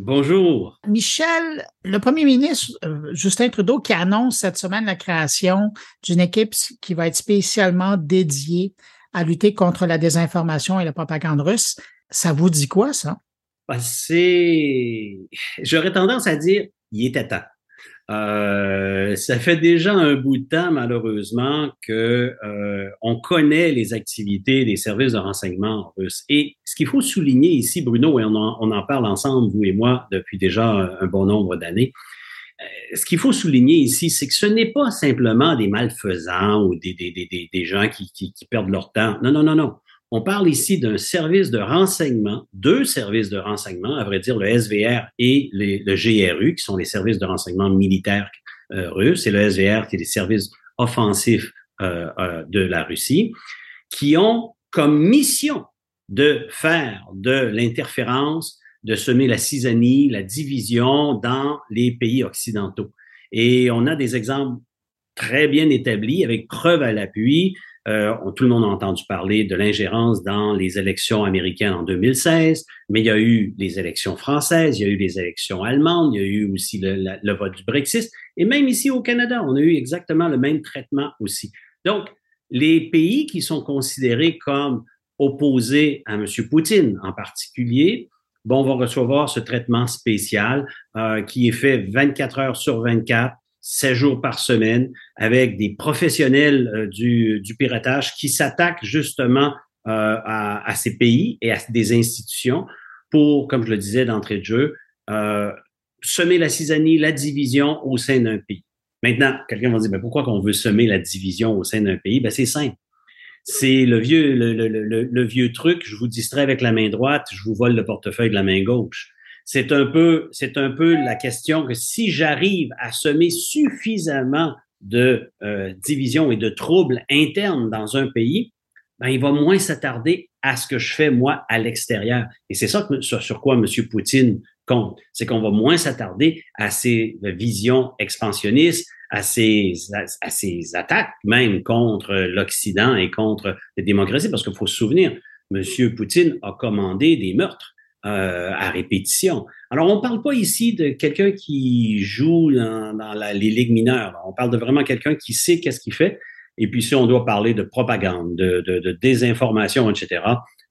Bonjour. Michel, le premier ministre euh, Justin Trudeau qui annonce cette semaine la création d'une équipe qui va être spécialement dédiée à lutter contre la désinformation et la propagande russe. Ça vous dit quoi, ça? Ben, c'est. J'aurais tendance à dire, il était temps. Euh, ça fait déjà un bout de temps, malheureusement, que euh, on connaît les activités des services de renseignement russes. Et ce qu'il faut souligner ici, Bruno, et on en, parle ensemble, vous et moi, depuis déjà un bon nombre d'années, euh, ce qu'il faut souligner ici, c'est que ce n'est pas simplement des malfaisants ou des, des, des, des gens qui, qui perdent leur temps. Non, non, non, non. On parle ici d'un service de renseignement, deux services de renseignement, à vrai dire le SVR et le GRU, qui sont les services de renseignement militaires euh, russes, et le SVR qui est les services offensifs euh, euh, de la Russie, qui ont comme mission de faire de l'interférence, de semer la cisanie, la division dans les pays occidentaux. Et on a des exemples très bien établis, avec preuve à l'appui, euh, tout le monde a entendu parler de l'ingérence dans les élections américaines en 2016, mais il y a eu les élections françaises, il y a eu les élections allemandes, il y a eu aussi le, vote du Brexit, et même ici au Canada, on a eu exactement le même traitement aussi. Donc, les pays qui sont considérés comme opposés à M. Poutine en particulier, bon, vont recevoir ce traitement spécial euh, qui est fait 24 heures sur 24 7 jours par semaine avec des professionnels euh, du, du, piratage qui s'attaquent justement euh, à, à, ces pays et à des institutions pour, comme je le disais d'entrée de jeu, euh, semer la cisanie, la division au sein d'un pays. Maintenant, quelqu'un va dire, mais pourquoi qu'on veut semer la division au sein d'un pays? Ben, c'est simple. C'est le vieux, le, le, le, le, vieux truc, je vous distrais avec la main droite, je vous vole le portefeuille de la main gauche c'est un peu, c'est un peu la question que si j'arrive à semer suffisamment de euh, divisions et de troubles internes dans un pays, ben, il va moins s'attarder à ce que je fais moi à l'extérieur. Et c'est ça sur, quoi M. Poutine compte, c'est qu'on va moins s'attarder à ces visions expansionnistes, à ces, à, ces attaques même contre l'Occident et contre les démocraties, parce qu'il faut se souvenir, M. Poutine a commandé des meurtres euh, à répétition. Alors, on ne parle pas ici de quelqu'un qui joue dans, les ligues mineures. On parle de vraiment quelqu'un qui sait qu'est-ce qu'il fait. Et puis, si on doit parler de propagande, de, désinformation, etc.,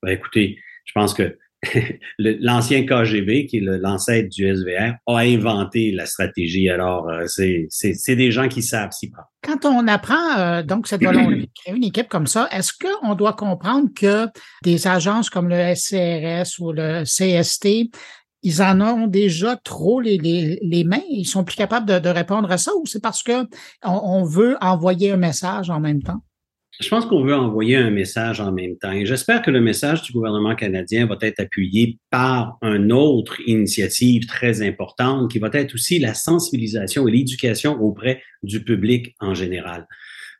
ben, écoutez, je pense que l'ancien KGB, qui est l'ancêtre du SVR, a inventé la stratégie. Alors, euh, c'est des gens qui savent s'y prendre. Quand on apprend euh, donc cette volonté de créer une équipe comme ça, est-ce qu'on doit comprendre que des agences comme le SCRS ou le CST, ils en ont déjà trop les, les, les mains, ils sont plus capables de, de répondre à ça, ou c'est parce que on veut envoyer un message en même temps? Je pense qu'on veut envoyer un message en même temps et j'espère que le message du gouvernement canadien va être appuyé par une autre initiative très importante qui va être aussi la sensibilisation et l'éducation auprès du public en général.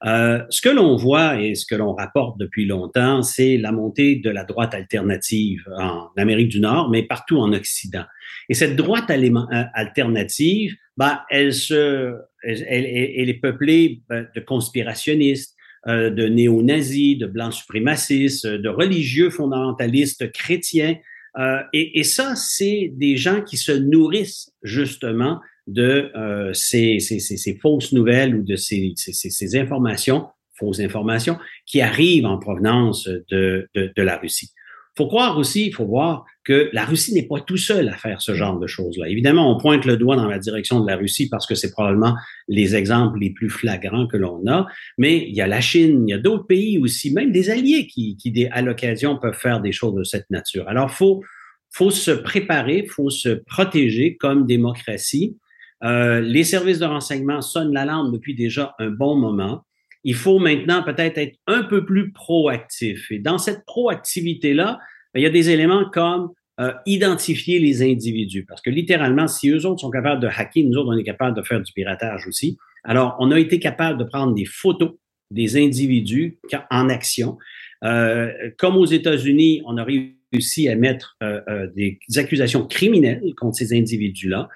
Euh, ce que l'on voit et ce que l'on rapporte depuis longtemps, c'est la montée de la droite alternative en Amérique du Nord, mais partout en Occident. Et cette droite euh, alternative, bah, elle, se, elle, elle est peuplée ben, de conspirationnistes, euh, de néo-nazis, de blancs suprémacistes, de religieux fondamentalistes chrétiens. Euh, et, et, ça, c'est des gens qui se nourrissent justement de euh, ces, ces, ces, fausses nouvelles ou de ces, ces, informations, fausses informations, qui arrivent en provenance de, de, de la Russie faut croire aussi, il faut voir que la Russie n'est pas tout seul à faire ce genre de choses-là. Évidemment, on pointe le doigt dans la direction de la Russie parce que c'est probablement les exemples les plus flagrants que l'on a, mais il y a la Chine, il y a d'autres pays aussi, même des alliés qui, qui à l'occasion, peuvent faire des choses de cette nature. Alors, faut, faut se préparer, faut se protéger comme démocratie. Euh, les services de renseignement sonnent la lampe depuis déjà un bon moment il faut maintenant peut-être être un peu plus proactif. Et dans cette proactivité-là, il y a des éléments comme euh, identifier les individus. Parce que littéralement, si eux autres sont capables de hacker, nous autres, on est capable de faire du piratage aussi. Alors, on a été capable de prendre des photos des individus en action. Euh, comme aux États-Unis, on a réussi à mettre euh, des accusations criminelles contre ces individus-là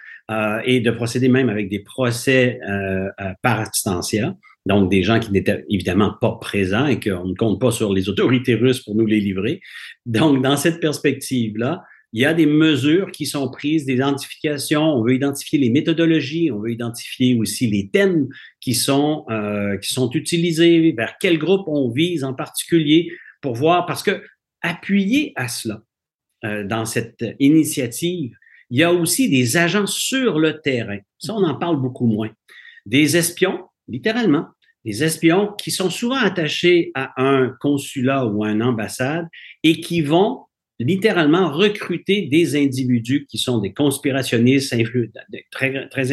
et de procéder même avec des procès par assistantia donc des gens qui n'étaient évidemment pas présents et qu'on ne compte pas sur les autorités russes pour nous les livrer. Donc, dans cette perspective-là, il y a des mesures qui sont prises, des identifications. On veut identifier les méthodologies, on veut identifier aussi les thèmes qui sont euh, qui sont utilisés, vers quel groupe on vise en particulier pour voir parce que appuyer à cela euh, dans cette initiative, il y a aussi des agents sur le terrain. Ça, on en parle beaucoup moins. Des espions, littéralement, des espions qui sont souvent attachés à un consulat ou à une ambassade et qui vont littéralement recruter des individus qui sont des conspirationnistes très, très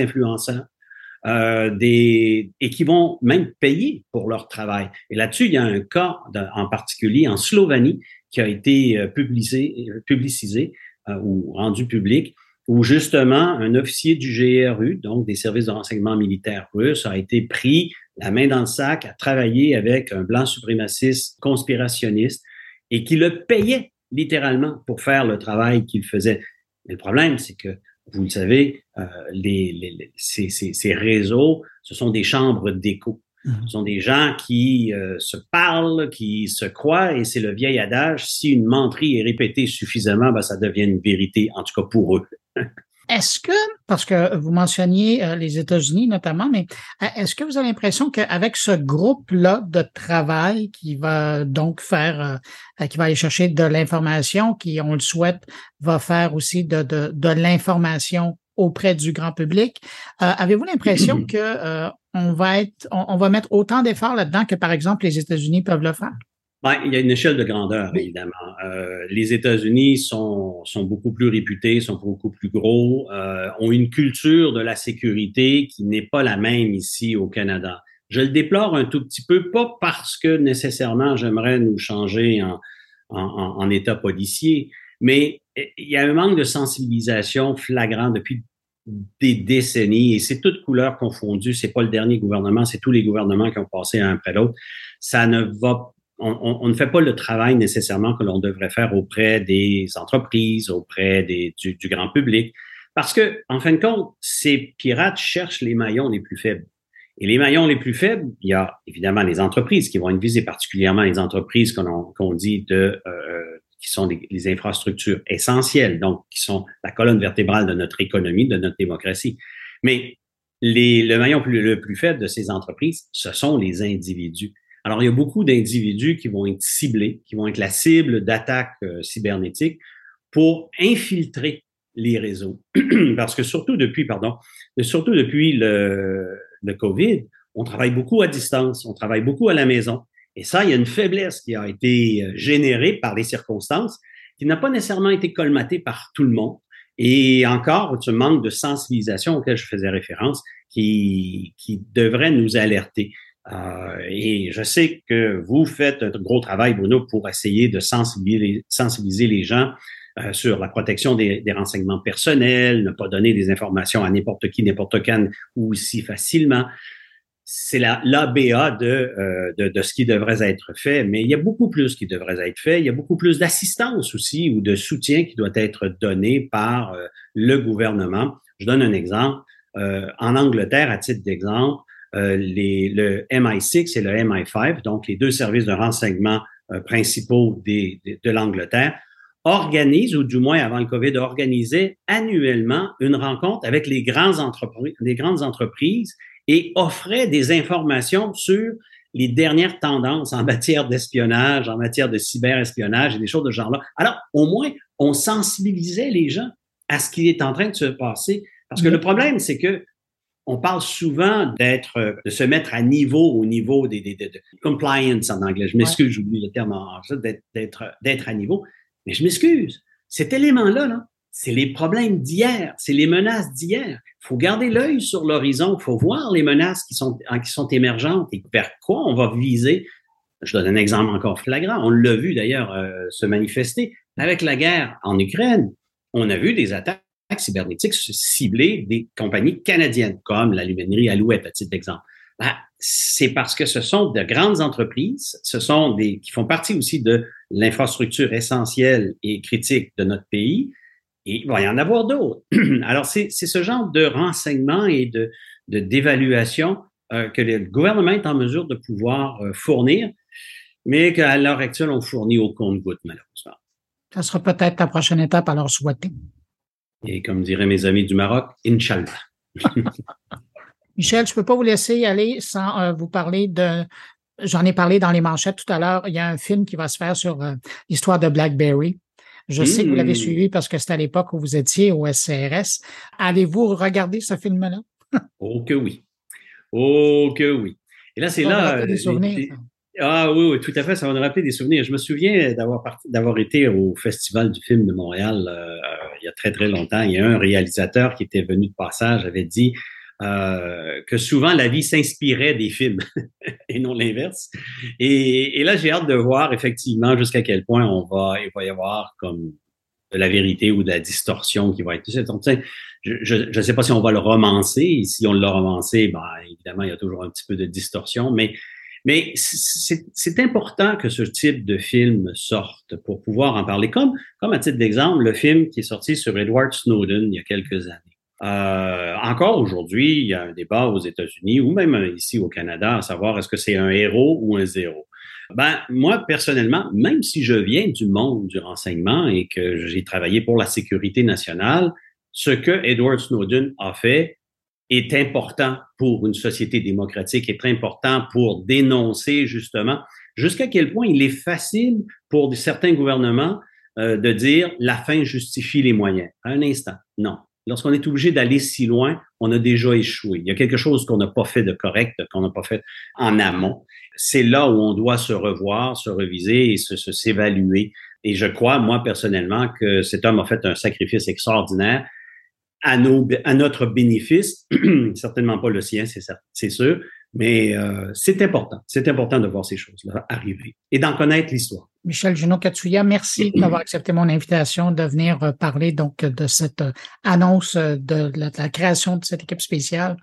euh, et qui vont même payer pour leur travail. Et là-dessus, il y a un cas en particulier en Slovénie qui a été euh, publicisé, publicisé euh, ou rendu public, où justement un officier du GRU, donc des services de renseignement militaire russes, a été pris la main dans le sac à travailler avec un blanc suprémaciste conspirationniste et qui le payait littéralement pour faire le travail qu'il faisait. Mais le problème, c'est que, vous le savez, euh, les, les, ces, ces, ces, réseaux, ce sont des chambres d'écho. Mhm. Ce sont des gens qui euh, se parlent, qui se croient, et c'est le vieil adage, si une menterie est répétée suffisamment, ben, ça devient une vérité, en tout cas pour eux. Est-ce que, parce que vous mentionniez euh, les États-Unis notamment, mais euh, est-ce que vous avez l'impression qu'avec ce groupe-là de travail qui va donc faire, euh, qui va aller chercher de l'information, qui, on le souhaite, va faire aussi de, de, de l'information auprès du grand public, avez-vous l'impression que on va être, on va mettre autant d'efforts là-dedans que, par exemple, les États-Unis peuvent le faire? Ben, il y a une échelle de grandeur, évidemment. Euh, les États-Unis sont, sont beaucoup plus réputés, sont beaucoup plus gros, euh, ont une culture de la sécurité qui n'est pas la même ici au Canada. Je le déplore un tout petit peu, pas parce que nécessairement j'aimerais nous changer en, en, en, état policier, mais il y a un manque de sensibilisation flagrant depuis des décennies et c'est toutes couleurs confondues. C'est pas le dernier gouvernement, c'est tous les gouvernements qui ont passé un après l'autre. Ça ne va on, ne fait pas le travail nécessairement que l'on devrait faire auprès des entreprises, auprès des, du, grand public, parce que, en fin de compte, ces pirates cherchent les maillons les plus faibles. Et les maillons les plus faibles, il y a évidemment les entreprises qui vont être visées, particulièrement les entreprises qu'on dit de euh, qui sont les infrastructures essentielles, donc qui sont la colonne vertébrale de notre économie, de notre démocratie. Mais les, le maillon le plus faible de ces entreprises, ce sont les individus. Alors, il y a beaucoup d'individus qui vont être ciblés, qui vont être la cible d'attaques euh, cybernétiques pour infiltrer les réseaux. Parce que surtout depuis, pardon, surtout depuis le, COVID, on travaille beaucoup à distance, on travaille beaucoup à la maison. Et ça, il y a une faiblesse qui a été euh, générée par les circonstances, qui n'a pas nécessairement été colmatée par tout le monde. Et encore, ce manque de sensibilisation auquel je faisais référence, qui devrait nous alerter. Euh, et je sais que vous faites un gros travail, Bruno, pour essayer de sensibiliser, les gens euh, sur la protection des, renseignements personnels, ne pas donner des informations à n'importe qui, n'importe quand ou aussi facilement. C'est l'ABA de, euh, de, de, ce qui devrait être fait, mais il y a beaucoup plus qui devrait être fait. Il y a beaucoup plus d'assistance aussi ou de soutien qui doit être donné par le gouvernement. Je donne un exemple. En Angleterre, à titre d'exemple, les, le MI6 et le MI5, donc les deux services de renseignement euh, principaux des, de l'Angleterre, organisent, ou du moins avant le COVID, organisaient annuellement une rencontre avec les, grands entreprises, les grandes entreprises et offraient des informations sur les dernières tendances en matière d'espionnage, en matière de cyberespionnage et des choses de ce genre-là. Alors, au moins, on sensibilisait les gens à ce qui est en train de se passer. Parce que le problème, c'est que on parle souvent d'être, de se mettre à niveau au niveau des, des, de compliance en anglais. Je m'excuse, j'oublie le terme en anglais, d'être, d'être à niveau. Mais je m'excuse. Cet élément-là, là, c'est les problèmes d'hier, c'est les menaces d'hier. Il faut garder l'œil sur l'horizon, il faut voir les menaces qui sont, qui sont émergentes et vers quoi on va viser. Je donne un exemple encore flagrant. On l'a vu d'ailleurs euh, se manifester avec la guerre en Ukraine. On a vu des attaques cybernétiques cibler des compagnies canadiennes, comme la luminerie Alouette, à titre d'exemple. Ben, c'est parce que ce sont de grandes entreprises, ce sont des qui font partie aussi de l'infrastructure essentielle et critique de notre pays, et il va y en avoir d'autres. Alors, c'est ce genre de renseignements et de d'évaluation euh, que le gouvernement est en mesure de pouvoir euh, fournir, mais qu'à l'heure actuelle, on fournit au compte-goutte, malheureusement. Ça sera peut-être la prochaine étape à leur souhaiter. Et comme diraient mes amis du Maroc, Inch'Allah. Michel, je ne peux pas vous laisser aller sans euh, vous parler de. J'en ai parlé dans les manchettes tout à l'heure. Il y a un film qui va se faire sur euh, l'histoire de BlackBerry. Je sais que vous l'avez hmm. suivi parce que c'était à l'époque où vous étiez au SCRS. Allez-vous regarder ce film-là? oh que oui. Oh que oui. Et là, c'est là. Des souvenirs, ah oui, oui, tout à fait, ça va nous rappeler des souvenirs. Je me souviens d'avoir d'avoir été au Festival du film de Montréal euh, euh, a très, très longtemps. Il y a un réalisateur qui était venu de passage, avait dit euh, que souvent la vie s'inspirait des films et non l'inverse. Et, là, j'ai hâte de voir effectivement jusqu'à quel point on va, il va y avoir comme de la vérité ou de la distorsion qui va être. Je ne sais pas si on va le romancer. Si on l'a romancé, ben, évidemment, il y a toujours un petit peu de distorsion, mais mais c'est important que ce type de film sorte pour pouvoir en parler. Comme, comme à titre d'exemple, le film qui est sorti sur Edward Snowden il y a quelques années. Euh, encore aujourd'hui, il y a un débat aux États-Unis ou même ici au Canada à savoir est-ce que c'est un héros ou un zéro. Ben, moi, personnellement, même si je viens du monde du renseignement et que j'ai travaillé pour la sécurité nationale, ce que Edward Snowden a fait, est important pour une société démocratique, est important pour dénoncer justement jusqu'à quel point il est facile pour certains gouvernements euh, de dire la fin justifie les moyens. un instant, non. Lorsqu'on est obligé d'aller si loin, on a déjà échoué. Il y a quelque chose qu'on n'a pas fait de correct, qu'on n'a pas fait en amont. C'est là où on doit se revoir, se reviser et se s'évaluer. Et je crois, moi, personnellement, que cet homme a fait un sacrifice extraordinaire à, notre bénéfice, certainement pas le sien, c'est sûr, mais euh, c'est important. C'est important de voir ces choses-là arriver et d'en connaître l'histoire. Michel Junot Katsuya, merci d'avoir accepté mon invitation de venir euh, parler donc de cette euh, annonce de la, création de cette équipe spéciale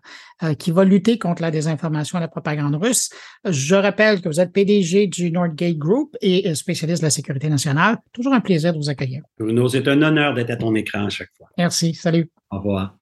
qui va lutter contre la désinformation et la propagande russe. Je rappelle que vous êtes PDG du Nordgate Group et spécialiste de la sécurité nationale. Toujours un plaisir de vous accueillir. Bruno, c'est un honneur d'être à ton écran à chaque fois. Merci. Salut. Au revoir.